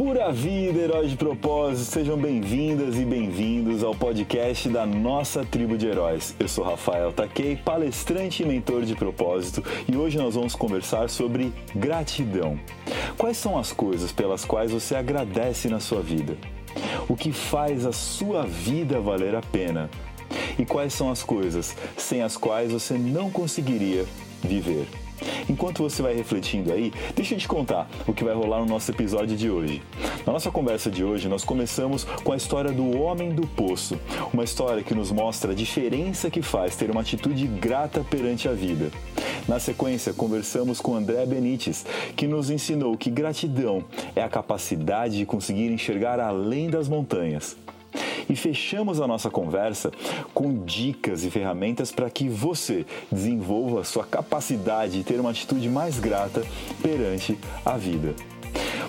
Pura vida, heróis de propósito, sejam bem-vindas e bem-vindos ao podcast da nossa tribo de heróis. Eu sou Rafael Takei, palestrante e mentor de propósito, e hoje nós vamos conversar sobre gratidão. Quais são as coisas pelas quais você agradece na sua vida? O que faz a sua vida valer a pena? E quais são as coisas sem as quais você não conseguiria viver? Enquanto você vai refletindo aí, deixa eu te contar o que vai rolar no nosso episódio de hoje. Na nossa conversa de hoje, nós começamos com a história do Homem do Poço, uma história que nos mostra a diferença que faz ter uma atitude grata perante a vida. Na sequência, conversamos com André Benites, que nos ensinou que gratidão é a capacidade de conseguir enxergar além das montanhas. E fechamos a nossa conversa com dicas e ferramentas para que você desenvolva sua capacidade de ter uma atitude mais grata perante a vida.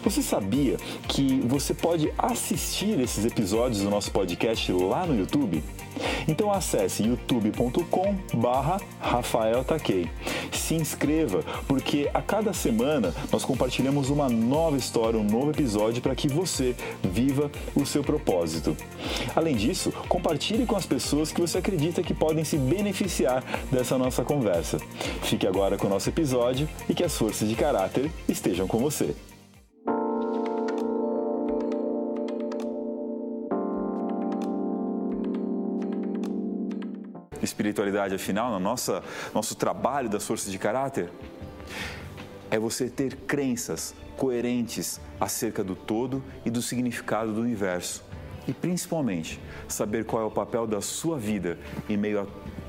Você sabia que você pode assistir esses episódios do nosso podcast lá no YouTube? Então acesse youtube.com barra Rafael Takei. Se inscreva, porque a cada semana nós compartilhamos uma nova história, um novo episódio para que você viva o seu propósito. Além disso, compartilhe com as pessoas que você acredita que podem se beneficiar dessa nossa conversa. Fique agora com o nosso episódio e que as forças de caráter estejam com você. Espiritualidade, afinal, no nossa, nosso trabalho das forças de caráter? É você ter crenças coerentes acerca do todo e do significado do universo. E principalmente, saber qual é o papel da sua vida em meio a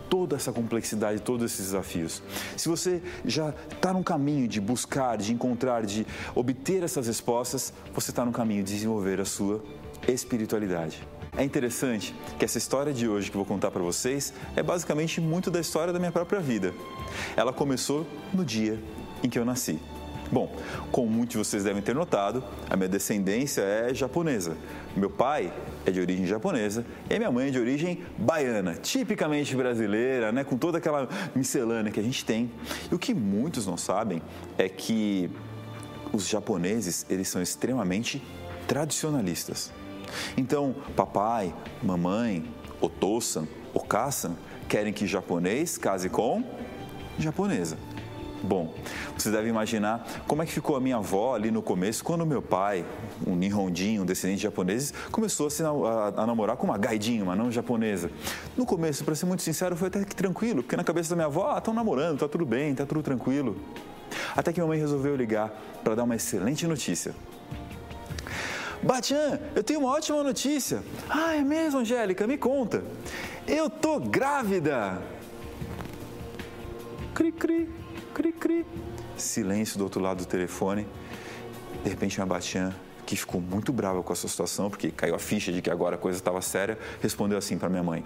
toda essa complexidade, todos esses desafios. Se você já está no caminho de buscar, de encontrar, de obter essas respostas, você está no caminho de desenvolver a sua espiritualidade. É interessante que essa história de hoje que vou contar para vocês é basicamente muito da história da minha própria vida. Ela começou no dia em que eu nasci. Bom, como muitos de vocês devem ter notado, a minha descendência é japonesa. Meu pai é de origem japonesa e minha mãe é de origem baiana, tipicamente brasileira, né, com toda aquela miscelânea que a gente tem. E o que muitos não sabem é que os japoneses, eles são extremamente tradicionalistas. Então, papai, mamãe, otosan, okasan querem que japonês case com japonesa. Bom, você deve imaginar como é que ficou a minha avó ali no começo, quando meu pai, um nihondinho, um descendente de japoneses, começou a, namorar com uma gaidinha, uma não japonesa. No começo, para ser muito sincero, foi até que tranquilo, porque na cabeça da minha avó, ah, estão namorando, tá tudo bem, tá tudo tranquilo. Até que minha mãe resolveu ligar para dar uma excelente notícia. Batian, eu tenho uma ótima notícia. Ah, é mesmo, Angélica? Me conta. Eu tô grávida. Cri, cri, cri, cri. Silêncio do outro lado do telefone. De repente, a Batian, que ficou muito brava com essa situação, porque caiu a ficha de que agora a coisa estava séria, respondeu assim para minha mãe: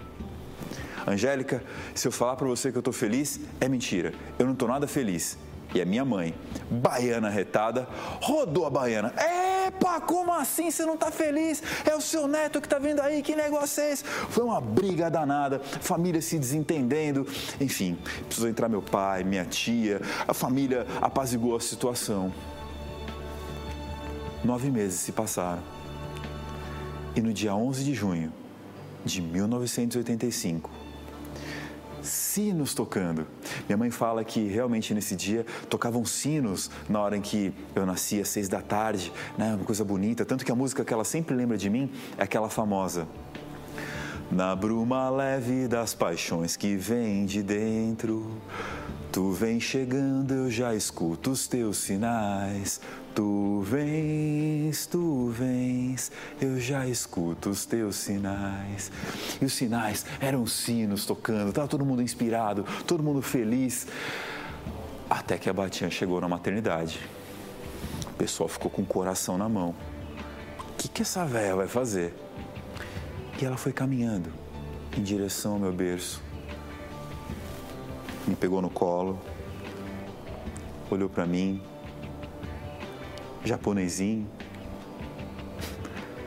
Angélica, se eu falar para você que eu estou feliz, é mentira. Eu não estou nada feliz. E a minha mãe, baiana retada, rodou a baiana. Epa, como assim você não está feliz? É o seu neto que está vindo aí, que negócio é esse? Foi uma briga danada, família se desentendendo. Enfim, precisou entrar meu pai, minha tia, a família apaziguou a situação. Nove meses se passaram. E no dia 11 de junho de 1985, sinos tocando. Minha mãe fala que realmente nesse dia tocavam sinos na hora em que eu nasci, às seis da tarde, né? Uma coisa bonita. Tanto que a música que ela sempre lembra de mim é aquela famosa. Na bruma leve das paixões que vem de dentro, tu vem chegando, eu já escuto os teus sinais. Tu vens, tu vens, eu já escuto os teus sinais. E os sinais eram sinos tocando, estava todo mundo inspirado, todo mundo feliz. Até que a Batinha chegou na maternidade. O pessoal ficou com o coração na mão. O que, que essa velha vai fazer? E ela foi caminhando em direção ao meu berço. Pegou no colo, olhou para mim japonesinho,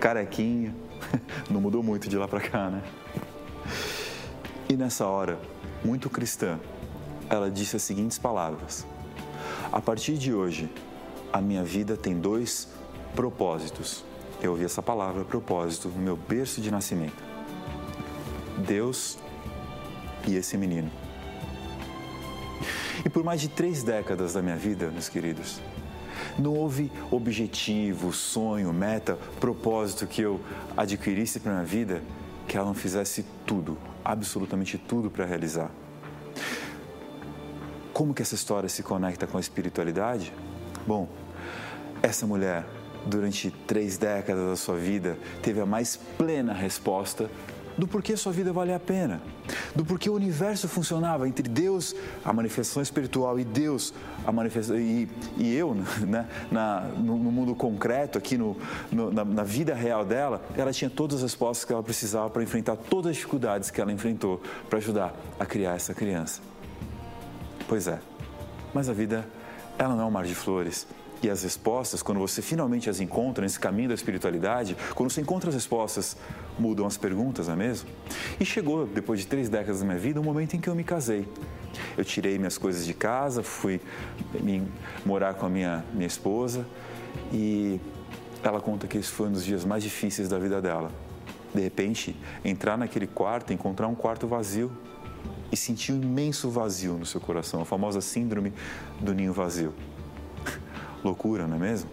carequinha. Não mudou muito de lá para cá, né? E nessa hora, muito cristã, ela disse as seguintes palavras: A partir de hoje, a minha vida tem dois propósitos. Eu ouvi essa palavra propósito no meu berço de nascimento. Deus e esse menino. E por mais de três décadas da minha vida, meus queridos, não houve objetivo, sonho, meta, propósito que eu adquirisse para minha vida que ela não fizesse tudo, absolutamente tudo para realizar. Como que essa história se conecta com a espiritualidade? Bom, essa mulher, durante três décadas da sua vida, teve a mais plena resposta do porquê sua vida valia a pena, do porquê o universo funcionava entre Deus, a manifestação espiritual, e Deus, a manifestação, e, e eu, né, na, no, no, mundo concreto, aqui no, no na, na, vida real dela, ela tinha todas as respostas que ela precisava para enfrentar todas as dificuldades que ela enfrentou para ajudar a criar essa criança. Pois é, mas a vida, ela não é um mar de flores. E as respostas, quando você finalmente as encontra nesse caminho da espiritualidade, quando você encontra as respostas, mudam as perguntas, não é mesmo? E chegou, depois de três décadas da minha vida, o um momento em que eu me casei. Eu tirei minhas coisas de casa, fui morar com a minha, minha esposa e ela conta que esse foi um dos dias mais difíceis da vida dela. De repente, entrar naquele quarto, encontrar um quarto vazio e sentir um imenso vazio no seu coração, a famosa síndrome do ninho vazio. Loucura, não é mesmo?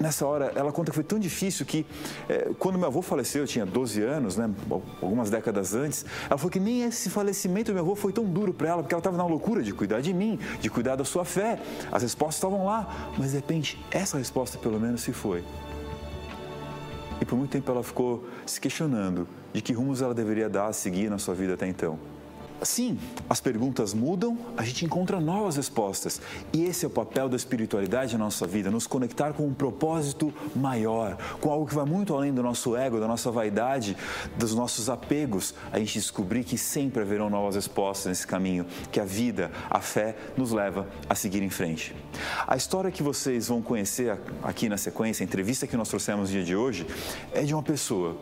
Nessa hora, ela conta que foi tão difícil que, é, quando meu avô faleceu, eu tinha 12 anos, né, algumas décadas antes, ela falou que nem esse falecimento do meu avô foi tão duro para ela, porque ela estava na loucura de cuidar de mim, de cuidar da sua fé. As respostas estavam lá, mas de repente, essa resposta pelo menos se foi. E por muito tempo ela ficou se questionando de que rumos ela deveria dar a seguir na sua vida até então. Sim, as perguntas mudam, a gente encontra novas respostas. E esse é o papel da espiritualidade na nossa vida, nos conectar com um propósito maior, com algo que vai muito além do nosso ego, da nossa vaidade, dos nossos apegos. A gente descobrir que sempre haverão novas respostas nesse caminho, que a vida, a fé nos leva a seguir em frente. A história que vocês vão conhecer aqui na sequência, a entrevista que nós trouxemos no dia de hoje, é de uma pessoa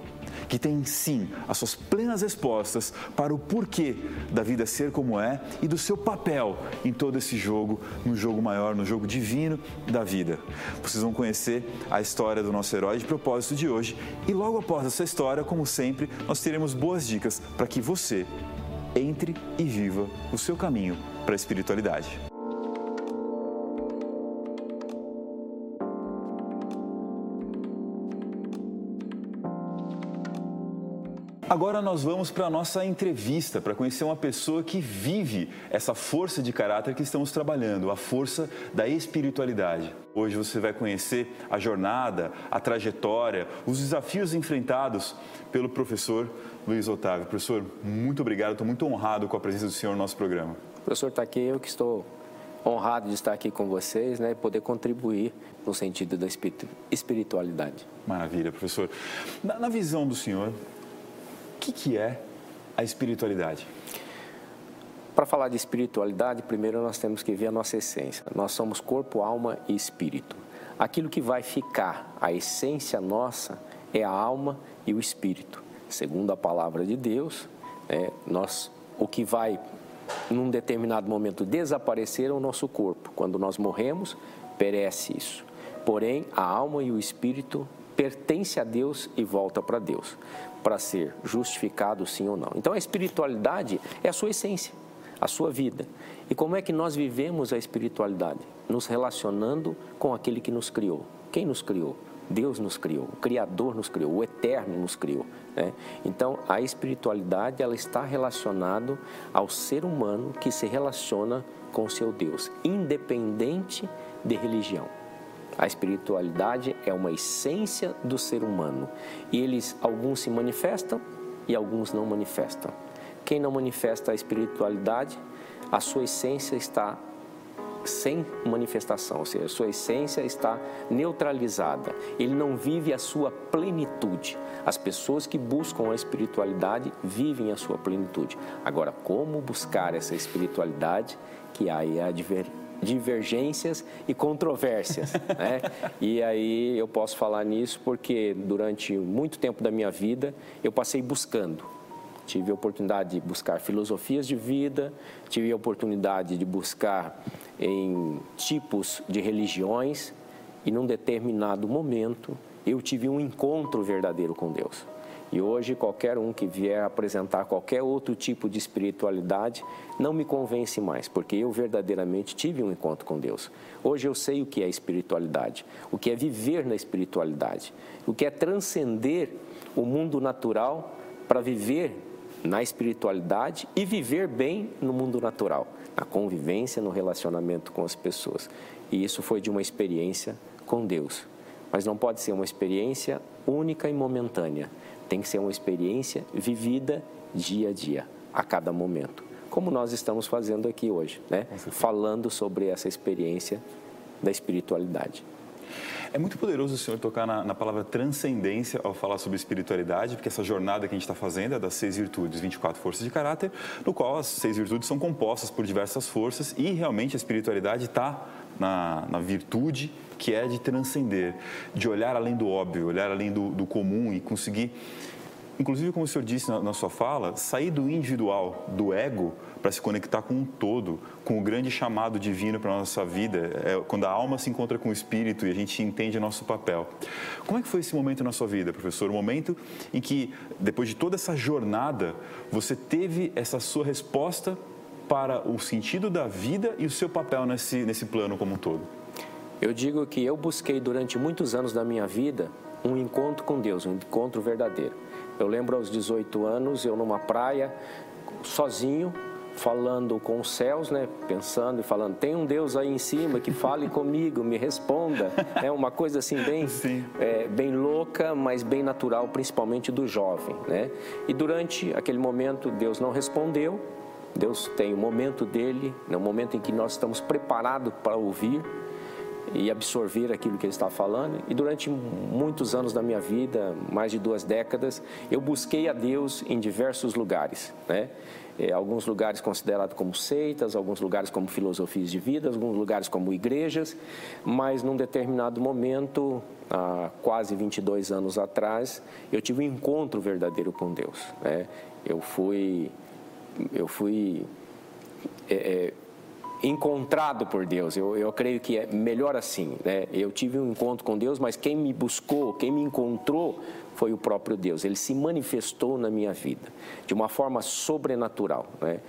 que tem sim as suas plenas respostas para o porquê da vida ser como é e do seu papel em todo esse jogo, no jogo maior, no jogo divino da vida. Vocês vão conhecer a história do nosso herói de propósito de hoje e logo após essa história, como sempre, nós teremos boas dicas para que você entre e viva o seu caminho para a espiritualidade. Agora nós vamos para a nossa entrevista para conhecer uma pessoa que vive essa força de caráter que estamos trabalhando, a força da espiritualidade. Hoje você vai conhecer a jornada, a trajetória, os desafios enfrentados pelo professor Luiz Otávio. Professor, muito obrigado, estou muito honrado com a presença do senhor no nosso programa. Professor, está aqui eu que estou honrado de estar aqui com vocês né, e poder contribuir no sentido da espiritualidade. Maravilha, professor. Na, na visão do senhor, que, que é a espiritualidade? Para falar de espiritualidade, primeiro nós temos que ver a nossa essência. Nós somos corpo, alma e espírito. Aquilo que vai ficar, a essência nossa, é a alma e o espírito. Segundo a palavra de Deus, é, nós, o que vai, num determinado momento, desaparecer é o nosso corpo. Quando nós morremos, perece isso. Porém, a alma e o espírito pertence a Deus e volta para Deus para ser justificado sim ou não. Então a espiritualidade é a sua essência, a sua vida. E como é que nós vivemos a espiritualidade? Nos relacionando com aquele que nos criou. Quem nos criou? Deus nos criou, o Criador nos criou, o Eterno nos criou. Né? Então, a espiritualidade ela está relacionada ao ser humano que se relaciona com seu Deus, independente de religião. A espiritualidade é uma essência do ser humano e eles alguns se manifestam e alguns não manifestam. Quem não manifesta a espiritualidade, a sua essência está sem manifestação, ou seja, a sua essência está neutralizada. Ele não vive a sua plenitude. As pessoas que buscam a espiritualidade vivem a sua plenitude. Agora, como buscar essa espiritualidade? Que aí é a divergências e controvérsias. né? E aí eu posso falar nisso porque durante muito tempo da minha vida eu passei buscando. Tive a oportunidade de buscar filosofias de vida, tive a oportunidade de buscar em tipos de religiões e num determinado momento eu tive um encontro verdadeiro com Deus. E hoje, qualquer um que vier apresentar qualquer outro tipo de espiritualidade não me convence mais, porque eu verdadeiramente tive um encontro com Deus. Hoje eu sei o que é espiritualidade, o que é viver na espiritualidade, o que é transcender o mundo natural para viver na espiritualidade e viver bem no mundo natural, na convivência, no relacionamento com as pessoas. E isso foi de uma experiência com Deus. Mas não pode ser uma experiência única e momentânea tem que ser uma experiência vivida dia a dia, a cada momento. Como nós estamos fazendo aqui hoje, né? Falando sobre essa experiência da espiritualidade. É muito poderoso o senhor tocar na, na, palavra transcendência ao falar sobre espiritualidade, porque essa jornada que a gente está fazendo é das seis virtudes, 24 forças de caráter, no qual as seis virtudes são compostas por diversas forças e realmente a espiritualidade está na, na virtude que é de transcender, de olhar além do óbvio, olhar além do, do comum e conseguir, inclusive como o senhor disse na, na sua fala, sair do individual, do ego, para se conectar com um todo, com o grande chamado divino para a nossa vida, é quando a alma se encontra com o espírito e a gente entende o nosso papel. Como é que foi esse momento na sua vida, professor? O momento em que, depois de toda essa jornada, você teve essa sua resposta para o sentido da vida e o seu papel nesse, nesse plano como um todo? Eu digo que eu busquei durante muitos anos da minha vida um encontro com Deus, um encontro verdadeiro. Eu lembro aos 18 anos, eu numa praia, sozinho, falando com os céus, né? Pensando e falando, tem um Deus aí em cima que fale comigo, me responda. É uma coisa assim bem, é, bem louca, mas bem natural, principalmente do jovem, né? E durante aquele momento Deus não respondeu. Deus tem o momento dele, no né? momento em que nós estamos preparados para ouvir e absorver aquilo que ele está falando. E durante muitos anos da minha vida, mais de duas décadas, eu busquei a Deus em diversos lugares, né? É, alguns lugares considerados como seitas, alguns lugares como filosofias de vida, alguns lugares como igrejas, mas num determinado momento, há quase 22 anos atrás, eu tive um encontro verdadeiro com Deus. Né? Eu fui, eu fui é, é, encontrado por Deus. Eu, eu creio que é melhor assim. Né? Eu tive um encontro com Deus, mas quem me buscou, quem me encontrou foi o próprio Deus. Ele se manifestou na minha vida de uma forma sobrenatural. Né?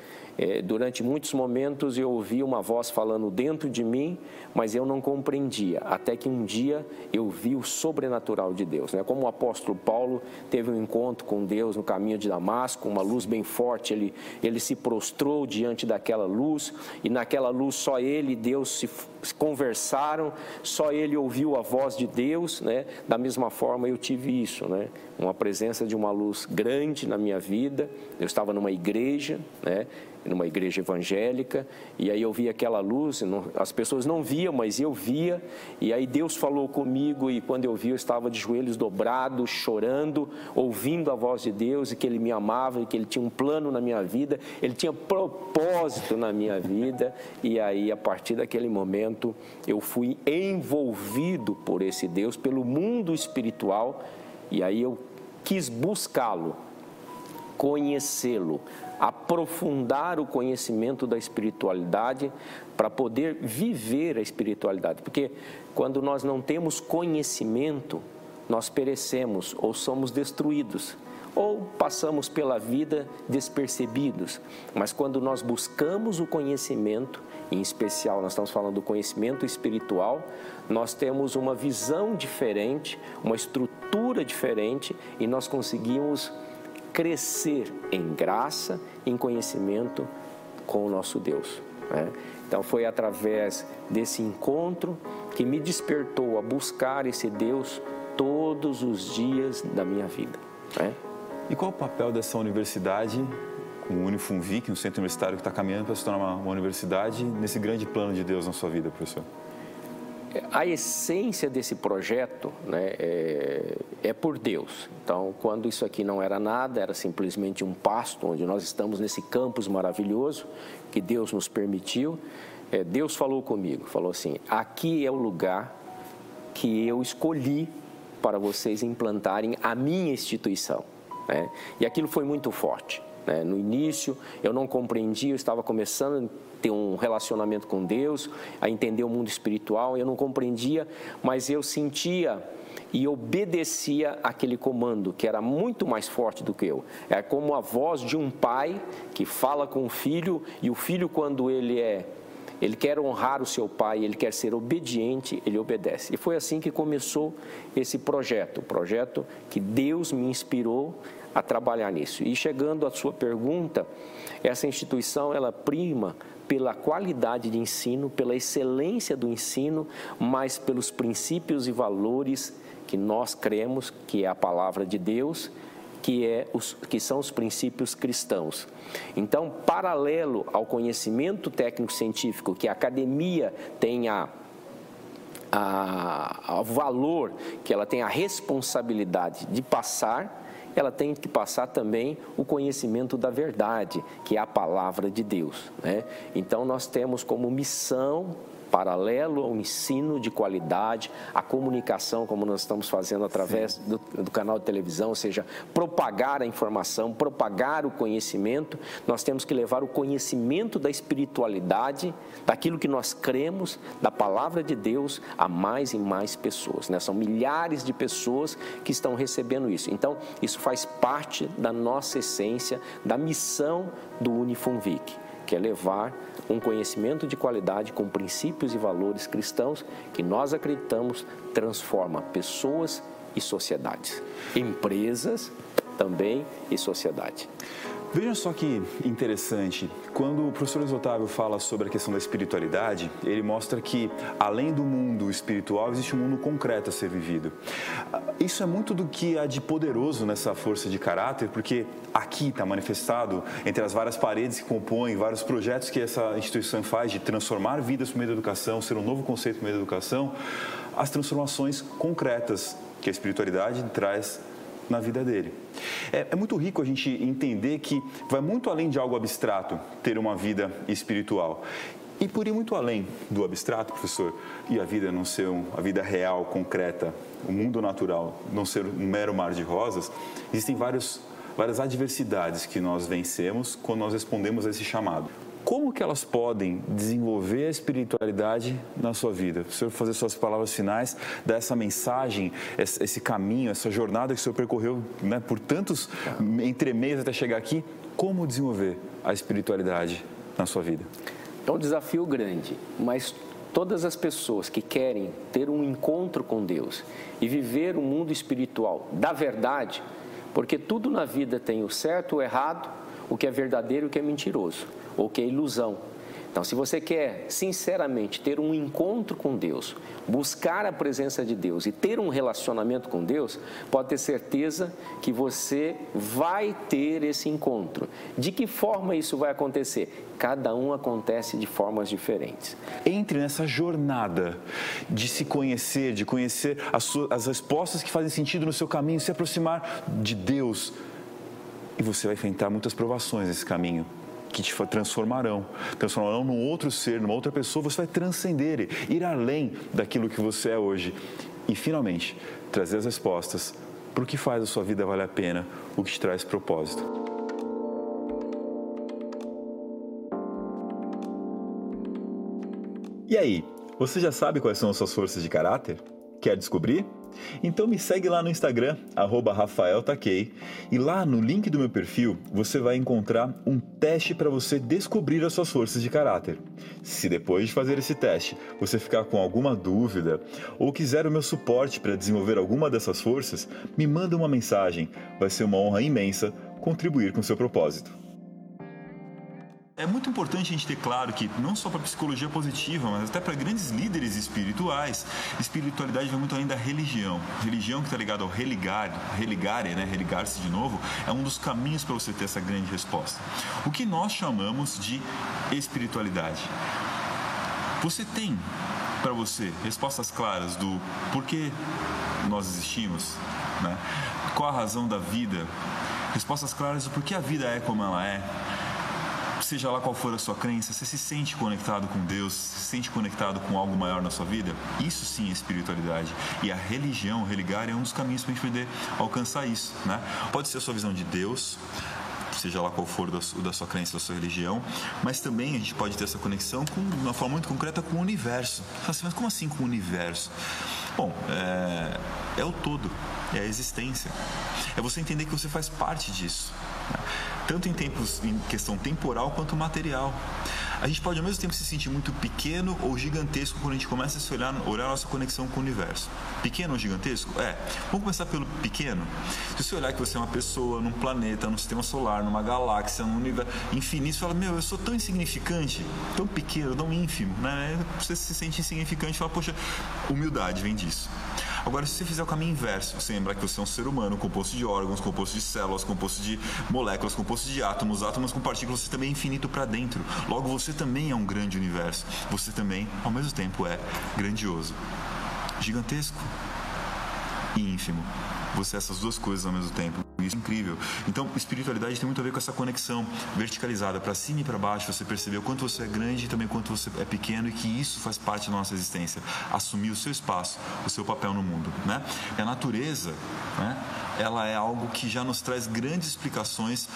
É, durante muitos momentos eu ouvi uma voz falando dentro de mim, mas eu não compreendia, até que um dia eu vi o sobrenatural de Deus. Né? Como o apóstolo Paulo teve um encontro com Deus no caminho de Damasco, uma luz bem forte, ele, ele se prostrou diante daquela luz, e naquela luz só ele e Deus se conversaram, só ele ouviu a voz de Deus, né? Da mesma forma eu tive isso, né? Uma presença de uma luz grande na minha vida. Eu estava numa igreja, né? numa igreja evangélica, e aí eu vi aquela luz, as pessoas não viam, mas eu via, e aí Deus falou comigo, e quando eu vi, eu estava de joelhos dobrados, chorando, ouvindo a voz de Deus, e que Ele me amava, e que Ele tinha um plano na minha vida, Ele tinha propósito na minha vida, e aí, a partir daquele momento, eu fui envolvido por esse Deus, pelo mundo espiritual, e aí eu quis buscá-lo, conhecê-lo, aprofundar o conhecimento da espiritualidade para poder viver a espiritualidade. Porque quando nós não temos conhecimento, nós perecemos ou somos destruídos ou passamos pela vida despercebidos. Mas quando nós buscamos o conhecimento, em especial nós estamos falando do conhecimento espiritual, nós temos uma visão diferente, uma estrutura diferente e nós conseguimos crescer em graça, em conhecimento com o nosso Deus. Né? Então foi através desse encontro que me despertou a buscar esse Deus todos os dias da minha vida. Né? E qual o papel dessa universidade, o Unifunvic, um centro universitário que está caminhando para se tornar uma, uma universidade, nesse grande plano de Deus na sua vida, professor? A essência desse projeto né, é, é, por Deus. Então, quando isso aqui não era nada, era simplesmente um pasto onde nós estamos nesse campus maravilhoso que Deus nos permitiu. É, Deus falou comigo, falou assim: aqui é o lugar que eu escolhi para vocês implantarem a minha instituição. Né? E aquilo foi muito forte. Né? No início, eu não compreendia, eu estava começando ter um relacionamento com Deus, a entender o mundo espiritual, eu não compreendia, mas eu sentia e obedecia aquele comando que era muito mais forte do que eu. É como a voz de um pai que fala com o filho e o filho quando ele é ele quer honrar o seu pai, ele quer ser obediente, ele obedece. E foi assim que começou esse projeto, o projeto que Deus me inspirou a trabalhar nisso. E chegando à sua pergunta, essa instituição ela prima pela qualidade de ensino, pela excelência do ensino, mas pelos princípios e valores que nós cremos, que é a palavra de Deus, que, é os, que são os princípios cristãos. Então, paralelo ao conhecimento técnico-científico que a academia tem a, valor, que ela tem a responsabilidade de passar, ela tem que passar também o conhecimento da verdade, que é a palavra de Deus. Né? Então, nós temos como missão paralelo ao ensino de qualidade, a comunicação, como nós estamos fazendo através do, do, canal de televisão, ou seja, propagar a informação, propagar o conhecimento. Nós temos que levar o conhecimento da espiritualidade, daquilo que nós cremos, da palavra de Deus, a mais e mais pessoas. Né? São milhares de pessoas que estão recebendo isso. Então, isso faz parte da nossa essência, da missão do Unifunvic, que é levar um conhecimento de qualidade com princípios e valores cristãos que nós acreditamos transforma pessoas e sociedades, empresas também e sociedade. Veja só que interessante, quando o professor Otávio fala sobre a questão da espiritualidade, ele mostra que além do mundo espiritual existe um mundo concreto a ser vivido. Isso é muito do que há de poderoso nessa força de caráter, porque aqui está manifestado entre as várias paredes que compõem vários projetos que essa instituição faz de transformar vidas por meio da educação, ser um novo conceito por meio da educação, as transformações concretas que a espiritualidade traz na vida dele. É, é, muito rico a gente entender que vai muito além de algo abstrato ter uma vida espiritual. E por ir muito além do abstrato, professor, e a vida não ser um, a vida real, concreta, o mundo natural não ser um mero mar de rosas, existem vários, várias adversidades que nós vencemos quando nós respondemos a esse chamado como que elas podem desenvolver a espiritualidade na sua vida? O senhor fazer suas palavras finais, dar essa mensagem, esse caminho, essa jornada que o senhor percorreu né, por tantos entremeios até chegar aqui, como desenvolver a espiritualidade na sua vida? É um desafio grande, mas todas as pessoas que querem ter um encontro com Deus e viver o um mundo espiritual da verdade, porque tudo na vida tem o certo, o errado, o que é verdadeiro e o que é mentiroso ou que é ilusão. Então, se você quer sinceramente ter um encontro com Deus, buscar a presença de Deus e ter um relacionamento com Deus, pode ter certeza que você vai ter esse encontro. De que forma isso vai acontecer? Cada um acontece de formas diferentes. Entre nessa jornada de se conhecer, de conhecer as, suas, as respostas que fazem sentido no seu caminho, se aproximar de Deus. E você vai enfrentar muitas provações nesse caminho que te transformarão, transformarão num outro ser, numa outra pessoa, você vai transcender, ir além daquilo que você é hoje e finalmente trazer as respostas para o que faz a sua vida valer a pena, o que te traz propósito. E aí, você já sabe quais são as suas forças de caráter? Quer descobrir? Então me segue lá no Instagram, RafaelTaquei, e lá no link do meu perfil você vai encontrar um teste para você descobrir as suas forças de caráter. Se depois de fazer esse teste você ficar com alguma dúvida ou quiser o meu suporte para desenvolver alguma dessas forças, me manda uma mensagem. Vai ser uma honra imensa contribuir com seu propósito. É muito importante a gente ter claro que, não só para psicologia positiva, mas até para grandes líderes espirituais, espiritualidade vai muito além da religião. Religião que está ligada ao religar, religare, né? religar-se de novo, é um dos caminhos para você ter essa grande resposta. O que nós chamamos de espiritualidade. Você tem para você respostas claras do porquê nós existimos, né? qual a razão da vida, respostas claras do porquê a vida é como ela é seja lá qual for a sua crença, você se sente conectado com Deus, se sente conectado com algo maior na sua vida? Isso sim é espiritualidade. E a religião, religar, é um dos caminhos para a gente poder alcançar isso. Né? Pode ser a sua visão de Deus, seja lá qual for da, da sua crença, da sua religião, mas também a gente pode ter essa conexão com, de uma forma muito concreta com o universo. Assim, mas como assim com o universo? Bom, é, é o todo, é a existência. É você entender que você faz parte disso. Tanto em tempos, em questão temporal quanto material. A gente pode ao mesmo tempo se sentir muito pequeno ou gigantesco quando a gente começa a se olhar, olhar a nossa conexão com o universo. Pequeno ou gigantesco? É. Vamos começar pelo pequeno. Se você olhar que você é uma pessoa num planeta, num sistema solar, numa galáxia, num universo infinito, você fala, meu, eu sou tão insignificante, tão pequeno, tão ínfimo, né? Você se sente insignificante e fala, poxa, humildade vem disso. Agora, se você fizer o caminho inverso, você lembrar que você é um ser humano composto de órgãos, composto de células, composto de moléculas, composto de átomos, átomos com partículas, você também é infinito para dentro. Logo, você também é um grande universo. Você também, ao mesmo tempo, é grandioso, gigantesco e ínfimo. Você é essas duas coisas ao mesmo tempo. Isso é incrível. Então, espiritualidade tem muito a ver com essa conexão verticalizada para cima e para baixo. Você perceber o quanto você é grande e também o quanto você é pequeno e que isso faz parte da nossa existência. Assumir o seu espaço, o seu papel no mundo, né? E a natureza, né? Ela é algo que já nos traz grandes explicações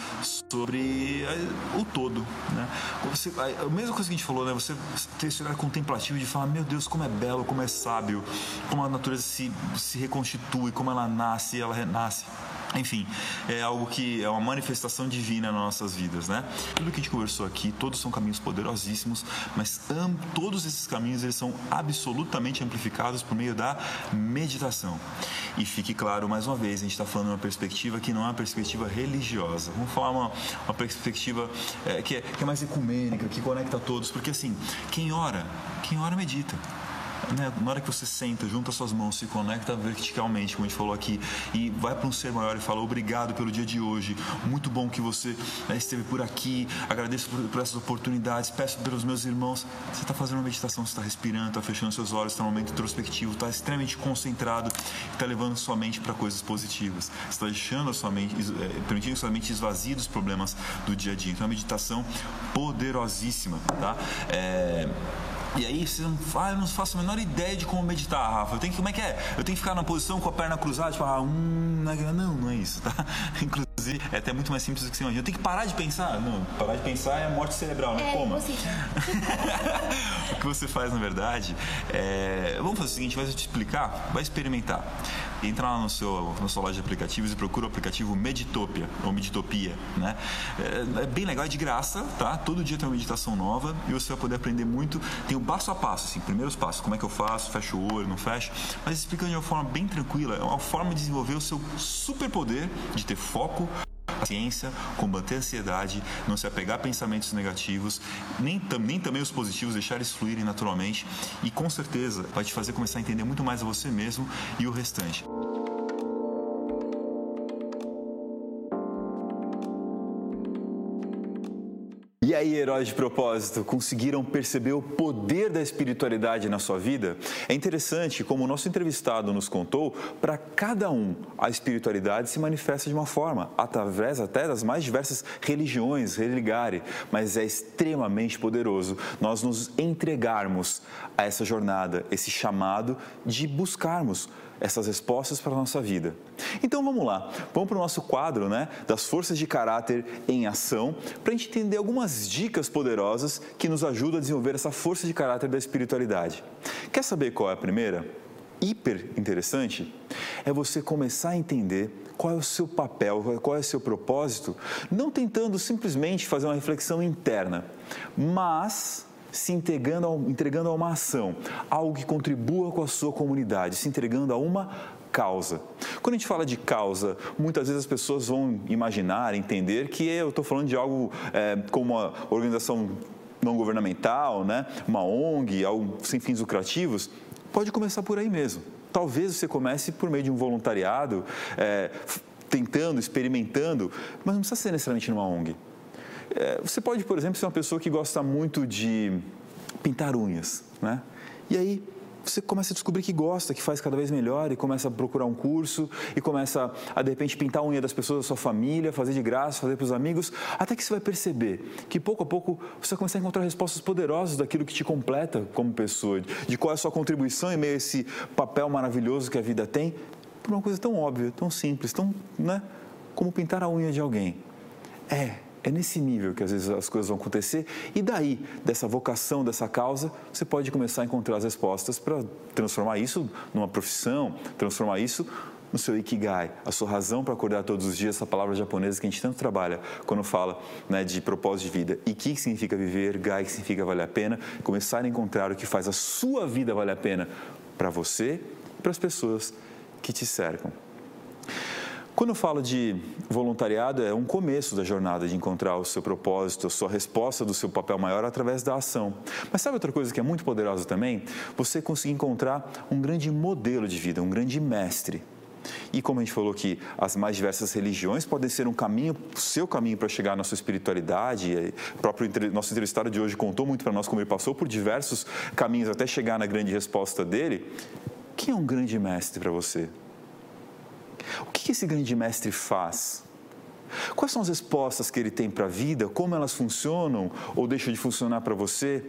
sobre eh, o todo, né? Você, a mesma coisa que a gente falou, né? Você ter esse olhar contemplativo de falar, meu Deus, como é belo, como é sábio, como a natureza se, se reconstitui, como ela nasce, ela renasce. Enfim, é algo que é uma manifestação divina nas nossas vidas, né? Tudo que a gente conversou aqui, todos são caminhos poderosíssimos, mas todos esses caminhos eles são absolutamente amplificados por meio da meditação. E fique claro, mais uma vez, a gente está falando de uma perspectiva que não é uma perspectiva religiosa. Vamos falar uma, uma perspectiva é, que, é, que é mais ecumênica, que conecta todos, porque assim, quem ora, quem ora medita né, na hora que você senta, junta suas mãos, se conecta verticalmente, como a gente falou aqui, e vai para um ser maior e fala obrigado pelo dia de hoje, muito bom que você né, esteve por aqui, agradeço por, por, essas oportunidades, peço pelos meus irmãos. Você está fazendo uma meditação, você está respirando, está fechando seus olhos, está num momento introspectivo, está extremamente concentrado, está levando sua mente para coisas positivas, está deixando a sua mente, é, permitindo sua mente esvaziar dos problemas do dia a dia. Então, é uma meditação poderosíssima, tá? É e aí você não, ah, eu não faço a menor ideia de como meditar, Rafa. Eu tenho que, como é que é? Eu tenho que ficar na posição com a perna cruzada, tipo, ah, hum, não, não é isso, tá? Inclusive, é até muito mais simples do que você imagina. Eu tenho que parar de pensar? Não, parar de pensar é morte cerebral, né? É, Como? Você... o que você faz, na verdade, é... Vamos fazer o seguinte, vai te explicar, vai experimentar entra lá no seu, na sua loja de aplicativos e procura o aplicativo Meditopia, ou Meditopia, né? É, é, bem legal, é de graça, tá? Todo dia tem uma meditação nova e você vai poder aprender muito. Tem o passo a passo, assim, primeiros passos, como é que eu faço, fecho o olho, não fecho, mas explicando de uma forma bem tranquila, é uma forma de desenvolver o seu superpoder de ter foco, paciência, combater a ansiedade, não se apegar a pensamentos negativos, nem, nem também os positivos, deixar eles fluírem naturalmente e com certeza vai te fazer começar a entender muito mais a você mesmo e o restante. E aí, heróis de propósito, conseguiram perceber o poder da espiritualidade na sua vida? É interessante, como o nosso entrevistado nos contou, para cada um a espiritualidade se manifesta de uma forma, através até das mais diversas religiões, religare, mas é extremamente poderoso nós nos entregarmos a essa jornada, esse chamado de buscarmos essas respostas para a nossa vida. Então vamos lá, vamos para o nosso quadro né, das forças de caráter em ação, para a gente entender algumas dicas poderosas que nos ajudam a desenvolver essa força de caráter da espiritualidade. Quer saber qual é a primeira? Hiper interessante é você começar a entender qual é o seu papel, qual é o seu propósito, não tentando simplesmente fazer uma reflexão interna, mas se entregando a, entregando a uma ação, algo que contribua com a sua comunidade, se entregando a uma causa. Quando a gente fala de causa, muitas vezes as pessoas vão imaginar, entender que eu estou falando de algo é, como uma organização não governamental, né? uma ONG, algo sem fins lucrativos. Pode começar por aí mesmo. Talvez você comece por meio de um voluntariado, é, tentando, experimentando, mas não precisa ser necessariamente numa ONG. É, você pode, por exemplo, ser uma pessoa que gosta muito de pintar unhas, né? E aí você começa a descobrir que gosta, que faz cada vez melhor e começa a procurar um curso e começa a de repente pintar a unha das pessoas da sua família, fazer de graça, fazer para os amigos, até que você vai perceber que pouco a pouco você começa a encontrar respostas poderosas daquilo que te completa como pessoa, de qual é a sua contribuição em meio a esse papel maravilhoso que a vida tem, por uma coisa tão óbvia, tão simples, tão, né, como pintar a unha de alguém. É, é nesse nível que às vezes as coisas vão acontecer, e daí, dessa vocação, dessa causa, você pode começar a encontrar as respostas para transformar isso numa profissão, transformar isso no seu ikigai, a sua razão para acordar todos os dias, essa palavra japonesa que a gente tanto trabalha quando fala né, de propósito de vida. Iki significa viver, gai significa valer a pena, começar a encontrar o que faz a sua vida valer a pena para você e para as pessoas que te cercam. Quando eu falo de voluntariado, é um começo da jornada de encontrar o seu propósito, a sua resposta do seu papel maior através da ação. Mas sabe outra coisa que é muito poderosa também? Você conseguir encontrar um grande modelo de vida, um grande mestre. E como a gente falou que as mais diversas religiões podem ser um caminho, seu caminho para chegar na sua espiritualidade. O próprio nosso entrevistado de hoje contou muito para nós como ele passou por diversos caminhos até chegar na grande resposta dele. Quem é um grande mestre para você? O que esse grande mestre faz? Quais são as respostas que ele tem para a vida? Como elas funcionam ou deixam de funcionar para você?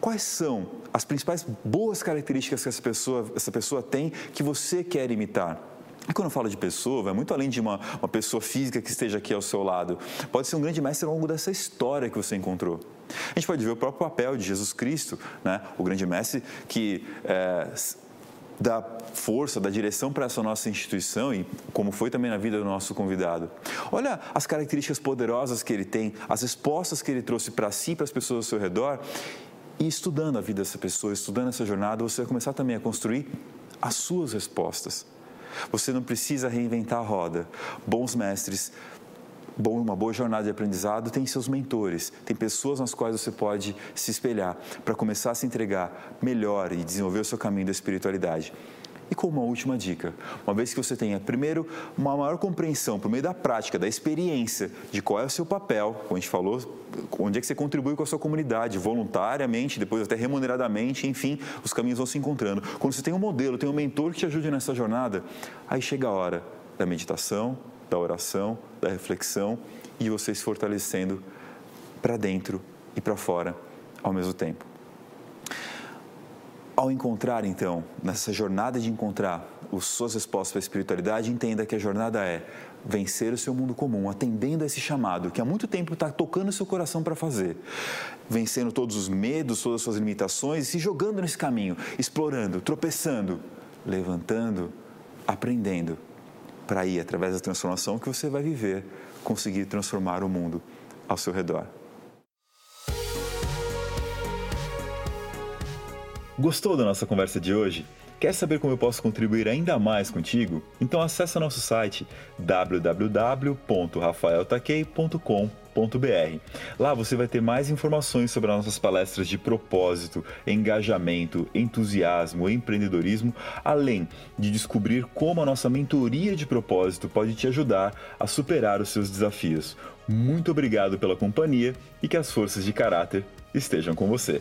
Quais são as principais boas características que essa pessoa, essa pessoa tem que você quer imitar? E quando eu falo de pessoa, vai muito além de uma, uma pessoa física que esteja aqui ao seu lado. Pode ser um grande mestre ao longo dessa história que você encontrou. A gente pode ver o próprio papel de Jesus Cristo, né? o grande mestre que é, dá força, dá direção para essa nossa instituição e como foi também na vida do nosso convidado. Olha as características poderosas que ele tem, as respostas que ele trouxe para si e para as pessoas ao seu redor. E estudando a vida dessa pessoa, estudando essa jornada, você vai começar também a construir as suas respostas. Você não precisa reinventar a roda. Bons mestres, bom, uma boa jornada de aprendizado tem seus mentores, tem pessoas nas quais você pode se espelhar para começar a se entregar melhor e desenvolver o seu caminho da espiritualidade. E como uma última dica, uma vez que você tenha, primeiro, uma maior compreensão por meio da prática, da experiência, de qual é o seu papel, como a gente falou, onde é que você contribui com a sua comunidade, voluntariamente, depois até remuneradamente, enfim, os caminhos vão se encontrando. Quando você tem um modelo, tem um mentor que te ajude nessa jornada, aí chega a hora da meditação, da oração, da reflexão e você se fortalecendo para dentro e para fora ao mesmo tempo. Ao encontrar, então, nessa jornada de encontrar as suas respostas para a espiritualidade, entenda que a jornada é vencer o seu mundo comum, atendendo a esse chamado que há muito tempo está tocando o seu coração para fazer, vencendo todos os medos, todas as suas limitações e se jogando nesse caminho, explorando, tropeçando, levantando, aprendendo, para aí, através da transformação que você vai viver, conseguir transformar o mundo ao seu redor. Gostou da nossa conversa de hoje? Quer saber como eu posso contribuir ainda mais contigo? Então acesse nosso site www.rafaeltaquei.com.br. Lá você vai ter mais informações sobre as nossas palestras de propósito, engajamento, entusiasmo, empreendedorismo, além de descobrir como a nossa mentoria de propósito pode te ajudar a superar os seus desafios. Muito obrigado pela companhia e que as forças de caráter estejam com você.